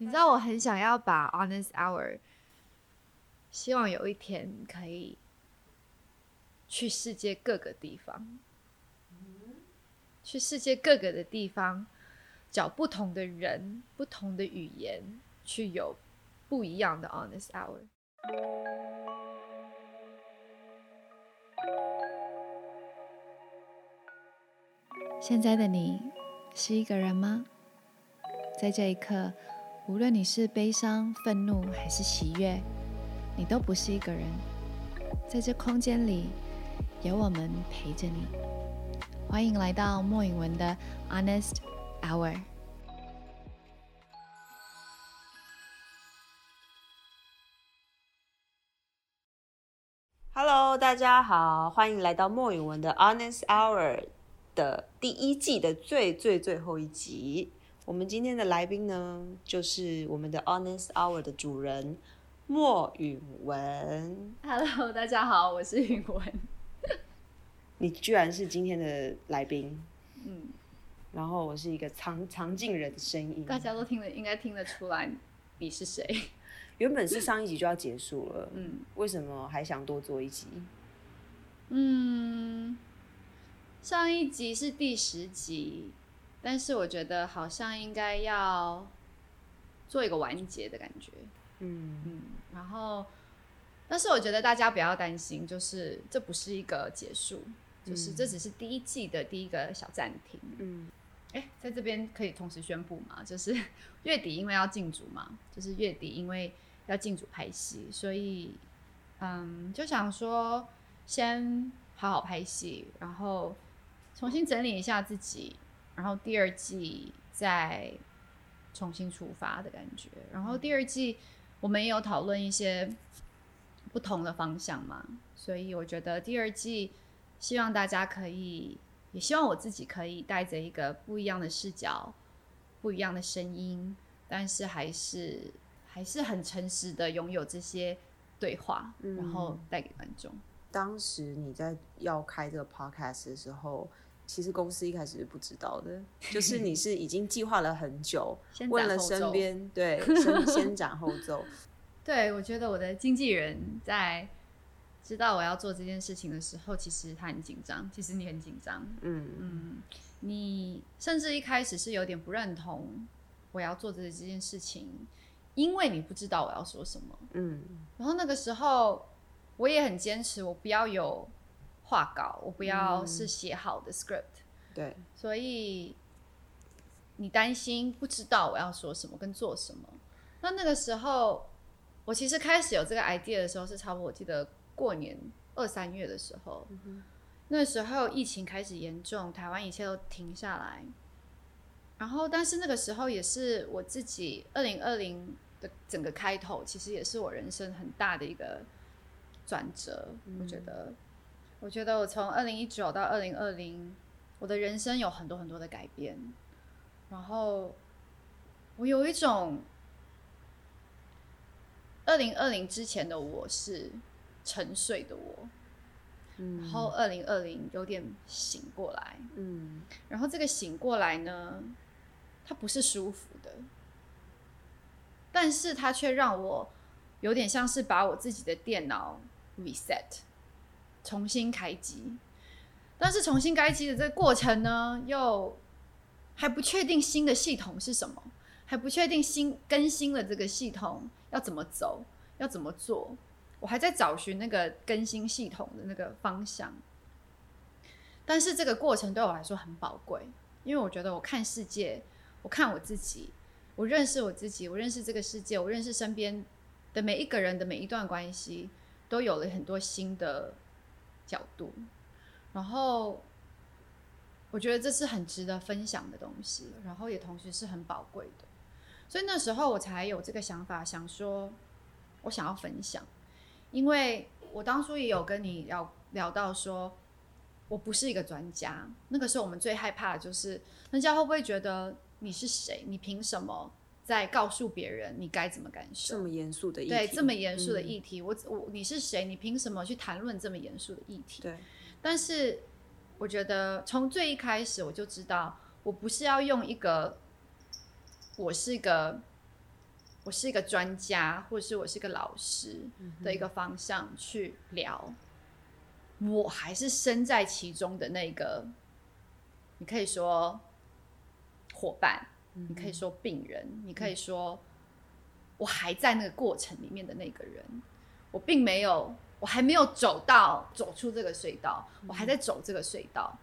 你知道我很想要把 Honest Hour，希望有一天可以去世界各个地方，去世界各个的地方找不同的人、不同的语言，去有不一样的 Honest Hour。现在的你是一个人吗？在这一刻。无论你是悲伤、愤怒还是喜悦，你都不是一个人。在这空间里，有我们陪着你。欢迎来到莫允文的 Honest Hour。Hello，大家好，欢迎来到莫允文的 Honest Hour 的第一季的最最最后一集。我们今天的来宾呢，就是我们的 Honest Hour 的主人莫允文。Hello，大家好，我是允文。你居然是今天的来宾，嗯，然后我是一个藏藏进人的声音，大家都听得应该听得出来你是谁。原本是上一集就要结束了，嗯，为什么还想多做一集？嗯，上一集是第十集。但是我觉得好像应该要做一个完结的感觉，嗯。嗯，然后，但是我觉得大家不要担心，就是这不是一个结束，就是这只是第一季的第一个小暂停，嗯，哎，在这边可以同时宣布 嘛，就是月底因为要进组嘛，就是月底因为要进组拍戏，所以嗯，就想说先好好拍戏，然后重新整理一下自己。然后第二季再重新出发的感觉。然后第二季我们也有讨论一些不同的方向嘛，所以我觉得第二季希望大家可以，也希望我自己可以带着一个不一样的视角、不一样的声音，但是还是还是很诚实的拥有这些对话，然后带给观众。当时你在要开这个 podcast 的时候。其实公司一开始是不知道的，就是你 是已经计划了很久，问了身边，对，先先斩后奏。对，我觉得我的经纪人在知道我要做这件事情的时候，其实他很紧张，其实你很紧张，嗯嗯，你甚至一开始是有点不认同我要做这这件事情，因为你不知道我要说什么，嗯，然后那个时候我也很坚持，我不要有。画稿，我不要是写好的 script，对，所以你担心不知道我要说什么跟做什么。那那个时候，我其实开始有这个 idea 的时候是差不多，我记得过年二三月的时候，那时候疫情开始严重，台湾一切都停下来。然后，但是那个时候也是我自己二零二零的整个开头，其实也是我人生很大的一个转折，我觉得。我觉得我从二零一九到二零二零，我的人生有很多很多的改变，然后我有一种二零二零之前的我是沉睡的我，嗯，然后二零二零有点醒过来，嗯，然后这个醒过来呢，它不是舒服的，但是它却让我有点像是把我自己的电脑 reset。重新开机，但是重新开机的这个过程呢，又还不确定新的系统是什么，还不确定新更新了这个系统要怎么走，要怎么做，我还在找寻那个更新系统的那个方向。但是这个过程对我来说很宝贵，因为我觉得我看世界，我看我自己，我认识我自己，我认识这个世界，我认识身边的每一个人的每一段关系，都有了很多新的。角度，然后我觉得这是很值得分享的东西，然后也同时是很宝贵的，所以那时候我才有这个想法，想说我想要分享，因为我当初也有跟你聊聊到说，我不是一个专家，那个时候我们最害怕的就是人家会不会觉得你是谁，你凭什么？在告诉别人你该怎么感受，这么严肃的议题，对这么严肃的议题，我我你是谁？你凭什么去谈论这么严肃的议题？对，但是我觉得从最一开始我就知道，我不是要用一个我是一个我是一个专家，或者是我是一个老师的一个方向去聊，我还是身在其中的那个，你可以说伙伴，你可以说病人，你可以说我还在那个过程里面的那个人，我并没有，我还没有走到走出这个隧道，我还在走这个隧道，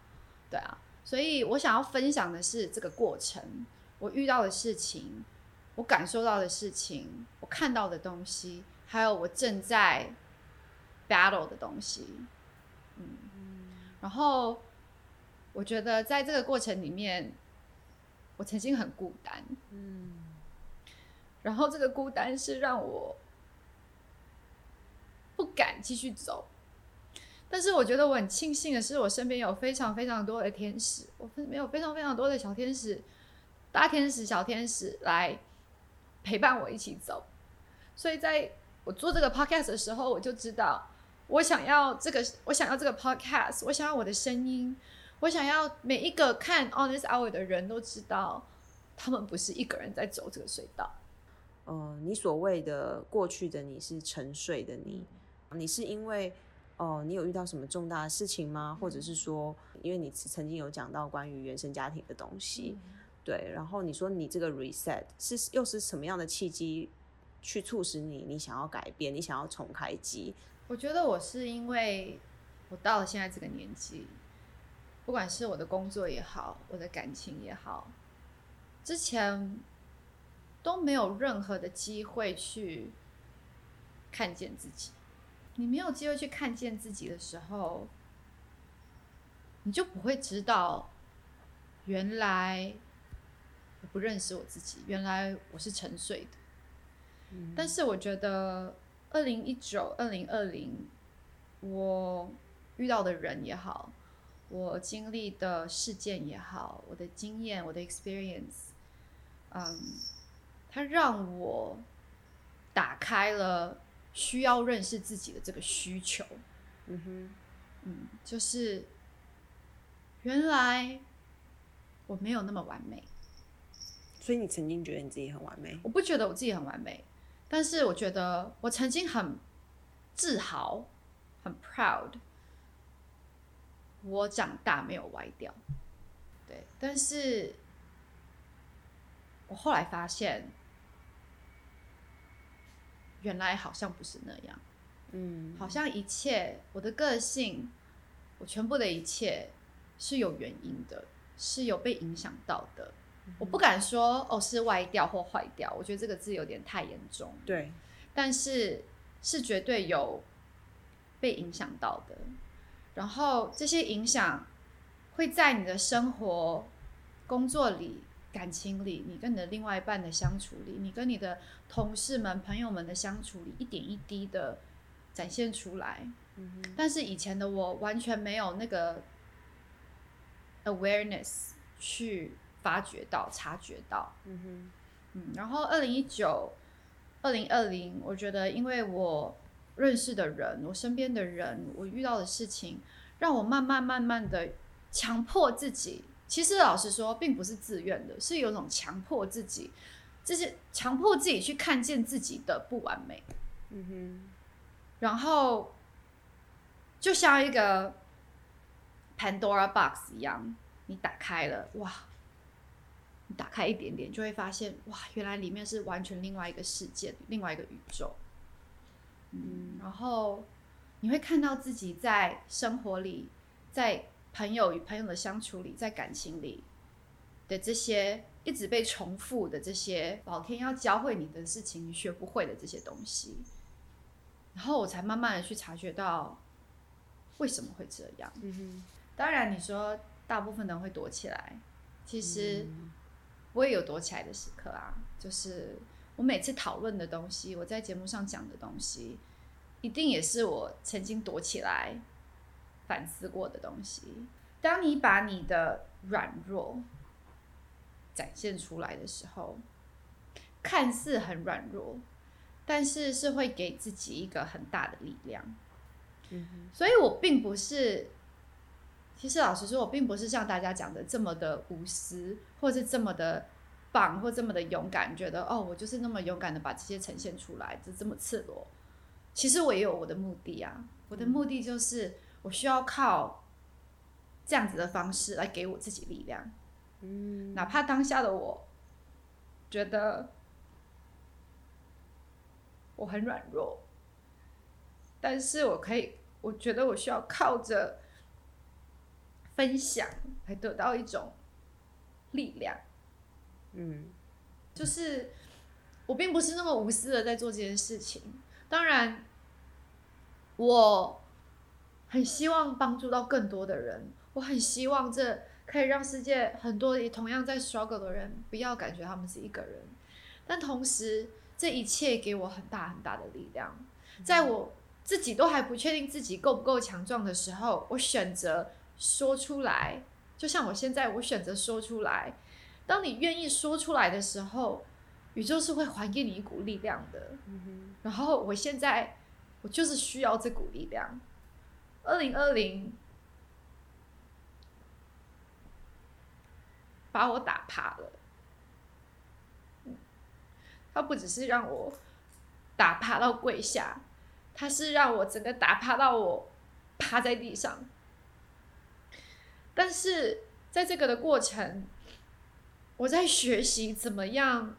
对啊，所以我想要分享的是这个过程，我遇到的事情。我感受到的事情，我看到的东西，还有我正在 battle 的东西，嗯，然后我觉得在这个过程里面，我曾经很孤单，嗯，然后这个孤单是让我不敢继续走，但是我觉得我很庆幸的是，我身边有非常非常多的天使，我身边有非常非常多的小天使、大天使、小天使来。陪伴我一起走，所以在我做这个 podcast 的时候，我就知道我想要这个，我想要这个 podcast，我想要我的声音，我想要每一个看 Honest Hour 的人都知道，他们不是一个人在走这个隧道。呃，你所谓的过去的你是沉睡的你，你是因为哦，你有遇到什么重大的事情吗？或者是说，因为你曾经有讲到关于原生家庭的东西？对，然后你说你这个 reset 是又是什么样的契机，去促使你你想要改变，你想要重开机？我觉得我是因为我到了现在这个年纪，不管是我的工作也好，我的感情也好，之前都没有任何的机会去看见自己。你没有机会去看见自己的时候，你就不会知道原来我。不认识我自己，原来我是沉睡的。但是我觉得，二零一九、二零二零，我遇到的人也好，我经历的事件也好，我的经验、我的 experience，嗯，它让我打开了需要认识自己的这个需求。嗯哼，嗯，就是原来我没有那么完美。所以你曾经觉得你自己很完美？我不觉得我自己很完美，但是我觉得我曾经很自豪、很 proud，我长大没有歪掉。对，但是我后来发现，原来好像不是那样。嗯，好像一切我的个性，我全部的一切是有原因的，是有被影响到的。我不敢说哦是歪掉或坏掉，我觉得这个字有点太严重。对，但是是绝对有被影响到的。然后这些影响会在你的生活、工作里、感情里，你跟你的另外一半的相处里，你跟你的同事们、朋友们的相处里，一点一滴的展现出来。但是以前的我完全没有那个 awareness 去。发觉到、察觉到，嗯哼，嗯，然后二零一九、二零二零，我觉得，因为我认识的人、我身边的人、我遇到的事情，让我慢慢、慢慢的强迫自己。其实老实说，并不是自愿的，是有种强迫自己，就是强迫自己去看见自己的不完美。嗯哼，然后就像一个 Pandora Box 一样，你打开了，哇！你打开一点点，就会发现哇，原来里面是完全另外一个世界，另外一个宇宙。嗯，然后你会看到自己在生活里，在朋友与朋友的相处里，在感情里的这些一直被重复的这些老天要教会你的事情，你学不会的这些东西。然后我才慢慢的去察觉到为什么会这样。嗯哼，当然你说大部分人会躲起来，其实。我也有躲起来的时刻啊，就是我每次讨论的东西，我在节目上讲的东西，一定也是我曾经躲起来反思过的东西。当你把你的软弱展现出来的时候，看似很软弱，但是是会给自己一个很大的力量。嗯所以我并不是。其实老实说，我并不是像大家讲的这么的无私，或是这么的棒或这么的勇敢，觉得哦，我就是那么勇敢的把这些呈现出来，就这么赤裸。其实我也有我的目的啊，我的目的就是我需要靠这样子的方式来给我自己力量。嗯，哪怕当下的我觉得我很软弱，但是我可以，我觉得我需要靠着分享来得到一种力量。嗯，就是我并不是那么无私的在做这件事情。当然，我很希望帮助到更多的人。我很希望这可以让世界很多同样在 struggle 的人不要感觉他们是一个人。但同时，这一切给我很大很大的力量。在我自己都还不确定自己够不够强壮的时候，我选择说出来。就像我现在，我选择说出来。当你愿意说出来的时候，宇宙是会还给你一股力量的。然后我现在，我就是需要这股力量。二零二零把我打趴了，他不只是让我打趴到跪下，他是让我整个打趴到我趴在地上。但是在这个的过程。我在学习怎么样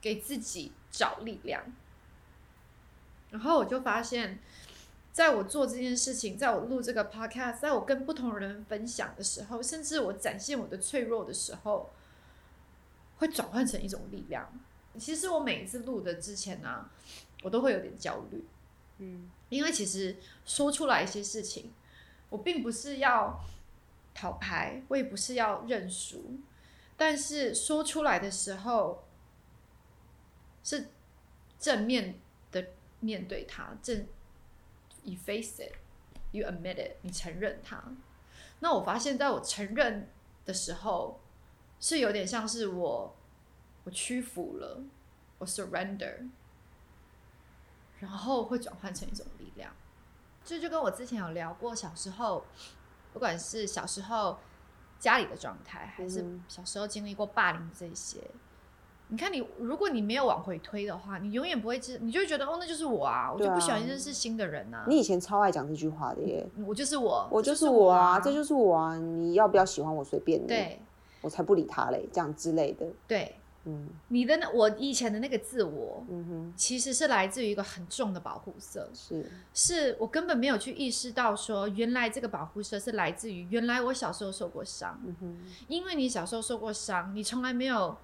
给自己找力量，然后我就发现，在我做这件事情，在我录这个 podcast，在我跟不同人分享的时候，甚至我展现我的脆弱的时候，会转换成一种力量。其实我每一次录的之前呢，我都会有点焦虑，嗯，因为其实说出来一些事情，我并不是要讨牌，我也不是要认输。但是说出来的时候，是正面的面对它，正 you face it，you admit it，你承认它。那我发现，在我承认的时候，是有点像是我我屈服了，我 surrender，然后会转换成一种力量。这就跟我之前有聊过，小时候，不管是小时候。家里的状态，还是小时候经历过霸凌这些，你看你，如果你没有往回推的话，你永远不会知，你就会觉得哦，那就是我啊，我就不喜欢认识新的人啊。你以前超爱讲这句话的耶，我就是我，我就是我啊，这就是我啊，你要不要喜欢我随便你，对，我才不理他嘞，这样之类的，对。嗯，你的那我以前的那个自我，嗯哼，其实是来自于一个很重的保护色，是，是我根本没有去意识到说，原来这个保护色是来自于原来我小时候受过伤，嗯哼，因为你小时候受过伤，你从来没有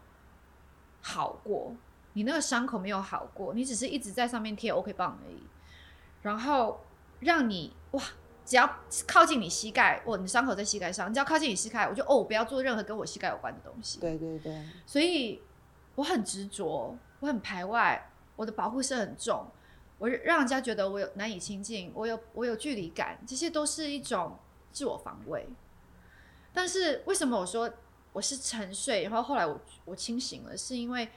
好过，你那个伤口没有好过，你只是一直在上面贴 OK 棒而已，然后让你哇，只要靠近你膝盖，哦，你伤口在膝盖上，你只要靠近你膝盖，我就哦，不要做任何跟我膝盖有关的东西，对对对，所以。我很执着，我很排外，我的保护色很重，我让人家觉得我有难以亲近，我有我有距离感，这些都是一种自我防卫。但是为什么我说我是沉睡，然后后来我我清醒了，是因为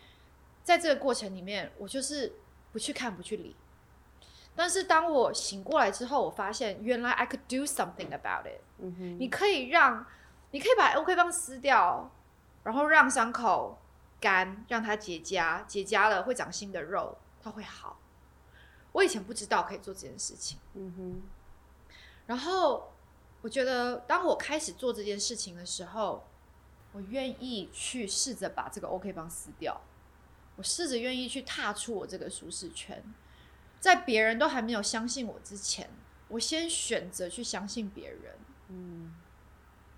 在这个过程里面，我就是不去看，不去理。但是当我醒过来之后，我发现原来 I could do something about it。嗯哼，你可以让，你可以把 OK 棒撕掉，然后让伤口。干让它结痂，结痂了会长新的肉，它会好。我以前不知道可以做这件事情，嗯哼。然后我觉得，当我开始做这件事情的时候，我愿意去试着把这个 OK 棒撕掉。我试着愿意去踏出我这个舒适圈，在别人都还没有相信我之前，我先选择去相信别人。嗯，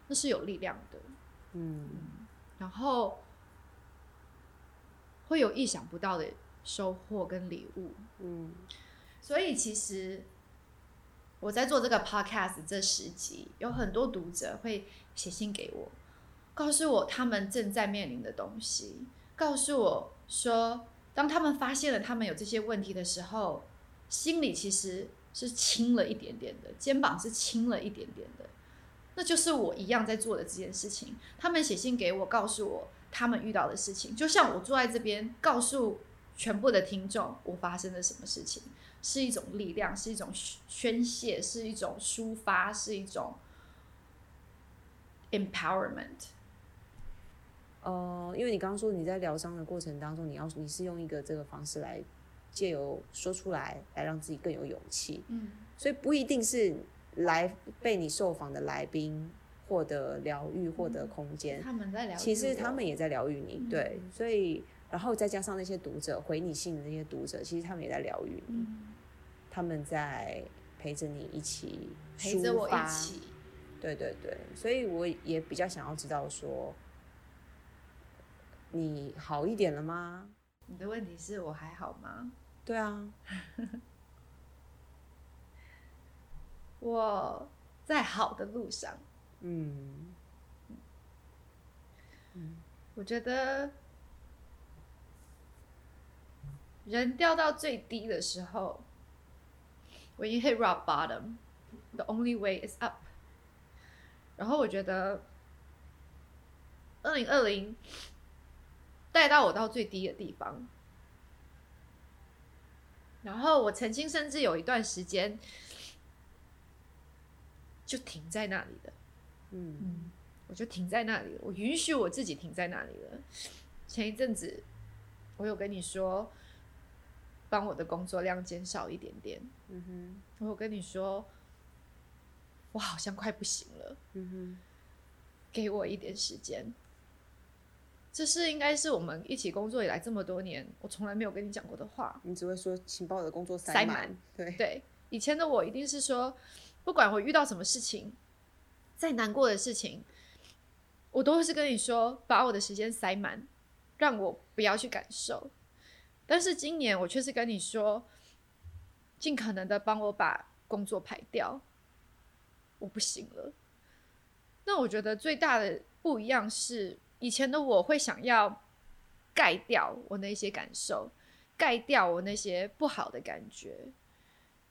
那是有力量的。嗯，然后。会有意想不到的收获跟礼物，嗯，所以其实我在做这个 podcast 这十集，有很多读者会写信给我，告诉我他们正在面临的东西，告诉我说，当他们发现了他们有这些问题的时候，心里其实是轻了一点点的，肩膀是轻了一点点的，那就是我一样在做的这件事情。他们写信给我，告诉我。他们遇到的事情，就像我坐在这边，告诉全部的听众我发生了什么事情，是一种力量，是一种宣泄，是一种抒发，是一种 empowerment。呃，因为你刚刚说你在疗伤的过程当中，你要你是用一个这个方式来借由说出来，来让自己更有勇气。嗯，所以不一定是来被你受访的来宾获得疗愈、获得空间。他们在疗，其实他们也在疗愈你。对，所以然后再加上那些读者回你信的那些读者，其实他们也在疗愈你。他们在陪着你一起陪着我一起。对对对，所以我也比较想要知道说。你好一点了吗？你的问题是我还好吗？对啊，我在好的路上。嗯，我觉得人掉到最低的时候，when you hit rock bottom，the only way is up。然后我觉得二零二零。带到我到最低的地方，然后我曾经甚至有一段时间就停在那里的，嗯，我就停在那里，我允许我自己停在那里了。前一阵子我有跟你说，帮我的工作量减少一点点，嗯哼，我有跟你说，我好像快不行了，嗯哼，给我一点时间。这是应该是我们一起工作以来这么多年，我从来没有跟你讲过的话。你只会说，请把我的工作塞满。对。对，以前的我一定是说，不管我遇到什么事情，再难过的事情，我都是跟你说，把我的时间塞满，让我不要去感受。但是今年我却是跟你说，尽可能的帮我把工作排掉，我不行了。那我觉得最大的不一样是。以前的我会想要盖掉我那些感受，盖掉我那些不好的感觉，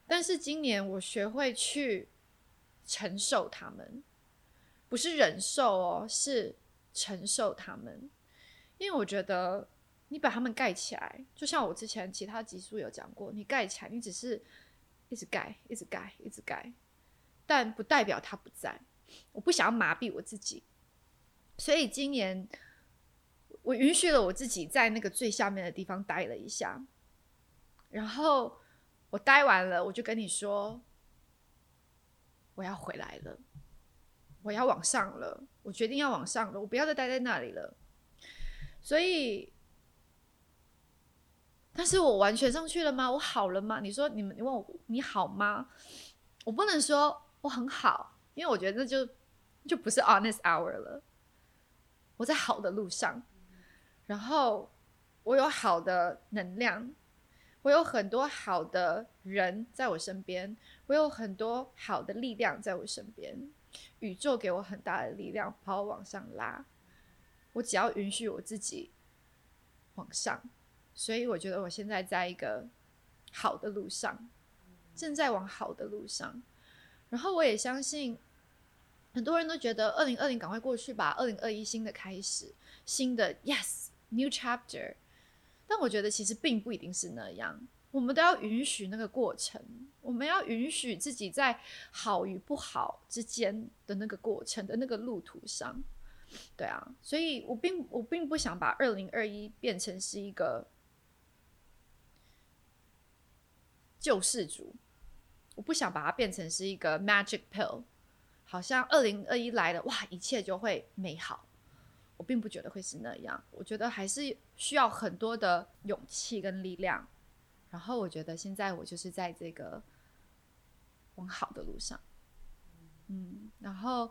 但是今年我学会去承受他们，不是忍受哦，是承受他们，因为我觉得你把他们盖起来，就像我之前其他集数有讲过，你盖起来，你只是一直盖，一直盖，一直盖，但不代表他不在。我不想要麻痹我自己。所以今年，我允许了我自己在那个最下面的地方待了一下，然后我待完了，我就跟你说，我要回来了，我要往上了，我决定要往上了，我不要再待在那里了。所以，但是我完全上去了吗？我好了吗？你说你们，你问我你好吗？我不能说我很好，因为我觉得那就就不是 honest hour 了。我在好的路上，然后我有好的能量，我有很多好的人在我身边，我有很多好的力量在我身边，宇宙给我很大的力量把我往上拉，我只要允许我自己往上，所以我觉得我现在在一个好的路上，正在往好的路上，然后我也相信。很多人都觉得二零二零赶快过去吧，二零二一新的开始，新的 yes new chapter。但我觉得其实并不一定是那样，我们都要允许那个过程，我们要允许自己在好与不好之间的那个过程的那个路途上。对啊，所以我并我并不想把二零二一变成是一个救世主，我不想把它变成是一个 magic pill。好像二零二一来了，哇，一切就会美好。我并不觉得会是那样，我觉得还是需要很多的勇气跟力量。然后我觉得现在我就是在这个往好的路上。嗯，然后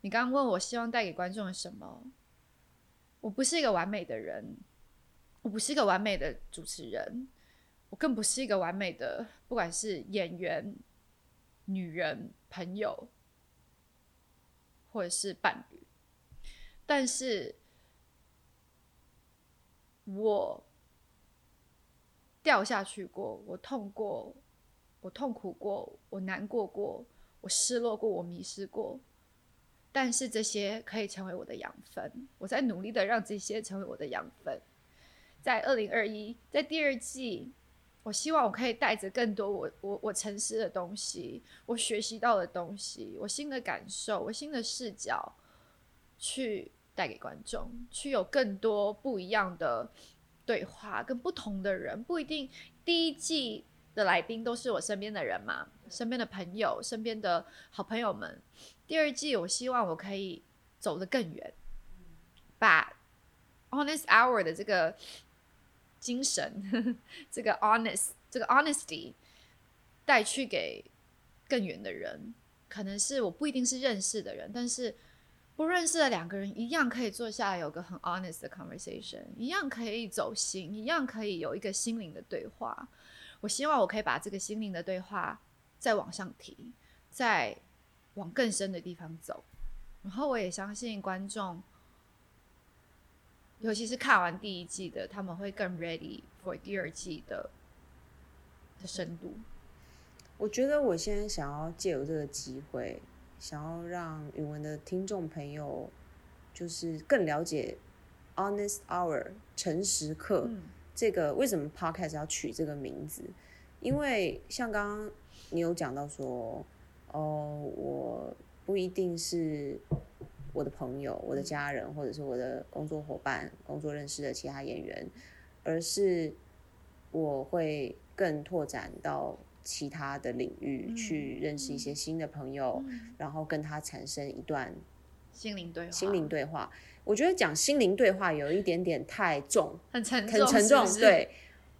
你刚刚问我希望带给观众什么？我不是一个完美的人，我不是一个完美的主持人，我更不是一个完美的，不管是演员、女人、朋友。或者是伴侣，但是我掉下去过，我痛过，我痛苦过，我难过过，我失落过，我迷失过。但是这些可以成为我的养分，我在努力的让这些成为我的养分。在二零二一，在第二季。我希望我可以带着更多我我我沉思的东西，我学习到的东西，我新的感受，我新的视角，去带给观众，去有更多不一样的对话，跟不同的人，不一定第一季的来宾都是我身边的人嘛，身边的朋友，身边的好朋友们。第二季，我希望我可以走得更远，把 Honest Hour 的这个精神，这个 honest，这个 honesty 带去给更远的人，可能是我不一定是认识的人，但是。不认识的两个人一样可以坐下来有个很 honest 的 conversation，一样可以走心，一样可以有一个心灵的对话。我希望我可以把这个心灵的对话再往上提，再往更深的地方走。然后我也相信观众，尤其是看完第一季的，他们会更 ready for 第二季的的深度。我觉得我现在想要借由这个机会。想要让语文的听众朋友，就是更了解 “honest hour” 诚实课这个为什么 podcast 要取这个名字？因为像刚刚你有讲到说，哦，我不一定是我的朋友、我的家人，或者是我的工作伙伴、工作认识的其他演员，而是我会更拓展到。其他的领域去认识一些新的朋友，然后跟他产生一段心灵对话。心灵对话，我觉得讲心灵对话有一点点太重，很沉很沉重。对，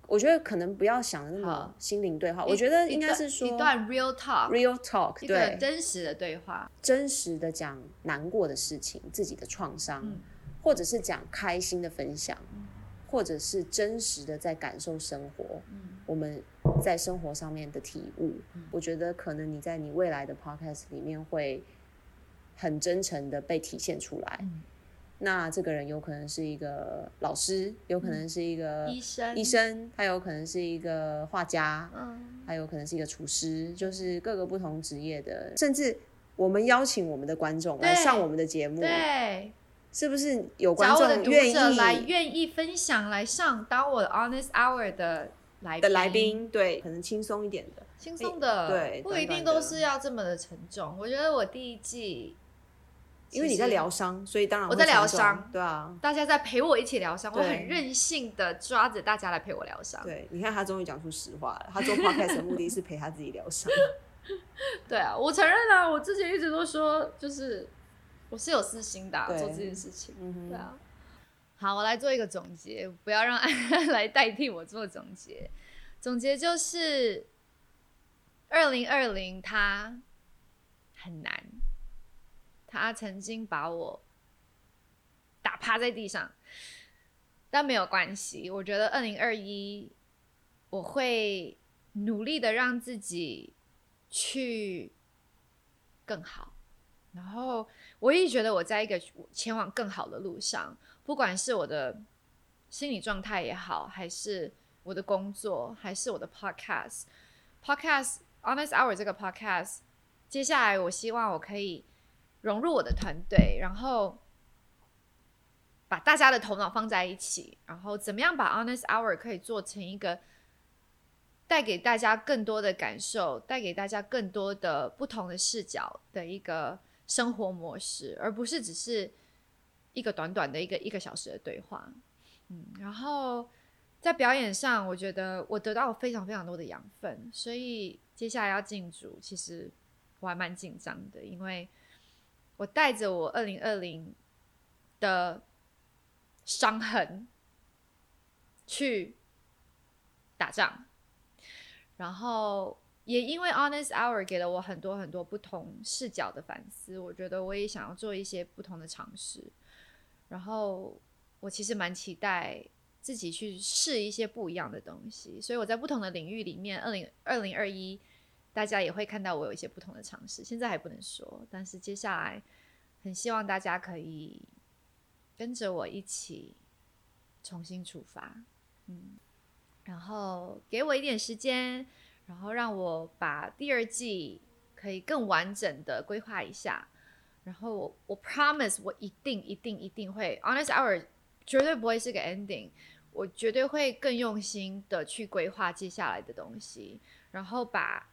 我觉得可能不要想那么心灵对话。我觉得应该是说一段 real talk，real talk，对，真实的对话，真实的讲难过的事情，自己的创伤，或者是讲开心的分享，或者是真实的在感受生活。我们。在生活上面的体悟，我觉得可能你在你未来的 podcast 里面会很真诚的被体现出来。那这个人有可能是一个老师，有可能是一个医生，医生，他有可能是一个画家，嗯，还有可能是一个厨师，就是各个不同职业的。甚至我们邀请我们的观众来上我们的节目，对，是不是有观众愿意来愿意分享来上当我的 honest hour 的来？的来宾对，可能轻松一点的，轻松的，对，不一定都是要这么的沉重。我觉得我第一季，因为你在疗伤，所以当然我在疗伤，对啊，大家在陪我一起疗伤，我很任性的抓着大家来陪我疗伤。对，你看他终于讲出实话了，他做 podcast 的目的 是陪他自己疗伤。对啊，我承认啊，我之前一直都说，就是我是有私心的做这件事情，对啊。好，我来做一个总结，不要让安安来代替我做总结。总结就是，二零二零它很难，他曾经把我打趴在地上，但没有关系。我觉得二零二一我会努力的让自己去更好，然后我一直觉得我在一个前往更好的路上。不管是我的心理状态也好，还是我的工作，还是我的 podcast，podcast honest hour 这个 podcast，接下来我希望我可以融入我的团队，然后把大家的头脑放在一起，然后怎么样把 honest hour 可以做成一个带给大家更多的感受，带给大家更多的不同的视角的一个生活模式，而不是只是。一个短短的一个一个小时的对话，嗯，然后在表演上，我觉得我得到了非常非常多的养分，所以接下来要进组，其实我还蛮紧张的，因为我带着我二零二零的伤痕去打仗，然后也因为 Honest Hour 给了我很多很多不同视角的反思，我觉得我也想要做一些不同的尝试。然后我其实蛮期待自己去试一些不一样的东西，所以我在不同的领域里面，二零二零二一，大家也会看到我有一些不同的尝试。现在还不能说，但是接下来很希望大家可以跟着我一起重新出发，嗯，然后给我一点时间，然后让我把第二季可以更完整的规划一下。然后我我 promise 我一定一定一定会 honest hour 绝对不会是个 ending，我绝对会更用心的去规划接下来的东西，然后把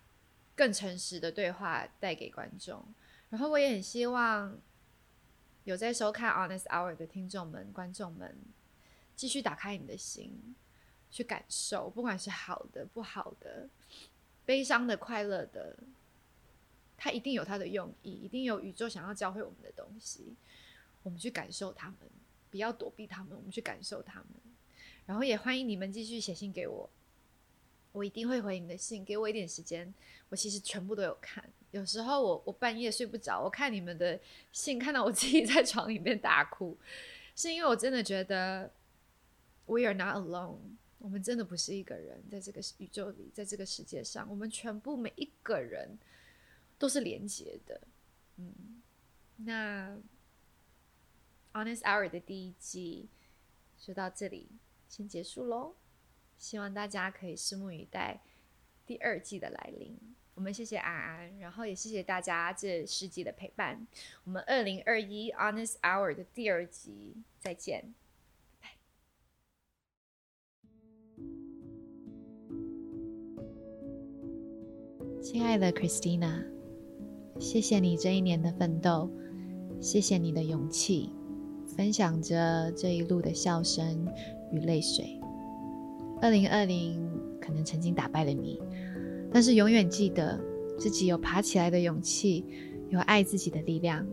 更诚实的对话带给观众。然后我也很希望有在收看 Honest Hour 的听众们、观众们，继续打开你的心，去感受，不管是好的、不好的、悲伤的、快乐的，它一定有它的用意，一定有宇宙想要教会我们的东西。我们去感受他们，不要躲避他们，我们去感受他们。然后也欢迎你们继续写信给我，我一定会回你的信。给我一点时间，我其实全部都有看。有时候我我半夜睡不着，我看你们的信，看到我自己在床里面大哭，是因为我真的觉得 we are not alone，我们真的不是一个人，在这个宇宙里，在这个世界上，我们全部每一个人都是连接的。嗯，那 Honest Hour 的第一季就到这里。先结束喽，希望大家可以拭目以待第二季的来临。我们谢谢安安，然后也谢谢大家这十集的陪伴。我们二零二一 Honest Hour 的第二集再见，亲爱的 Christina，谢谢你这一年的奋斗，谢谢你的勇气，分享着这一路的笑声。与泪水。二零二零可能曾经打败了你，但是永远记得自己有爬起来的勇气，有爱自己的力量。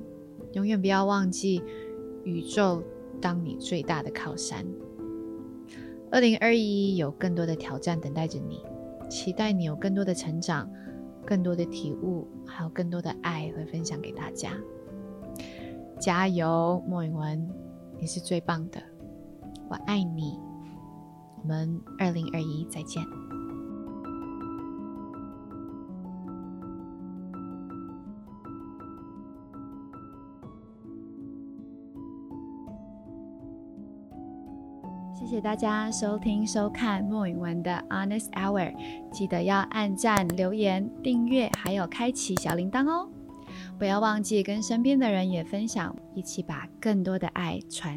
永远不要忘记，宇宙当你最大的靠山。二零二一有更多的挑战等待着你，期待你有更多的成长，更多的体悟，还有更多的爱会分享给大家。加油，莫雨文，你是最棒的。我爱你，我们二零二一再见。谢谢大家收听收看莫允文的 Honest Hour，记得要按赞、留言、订阅，还有开启小铃铛哦！不要忘记跟身边的人也分享，一起把更多的爱传。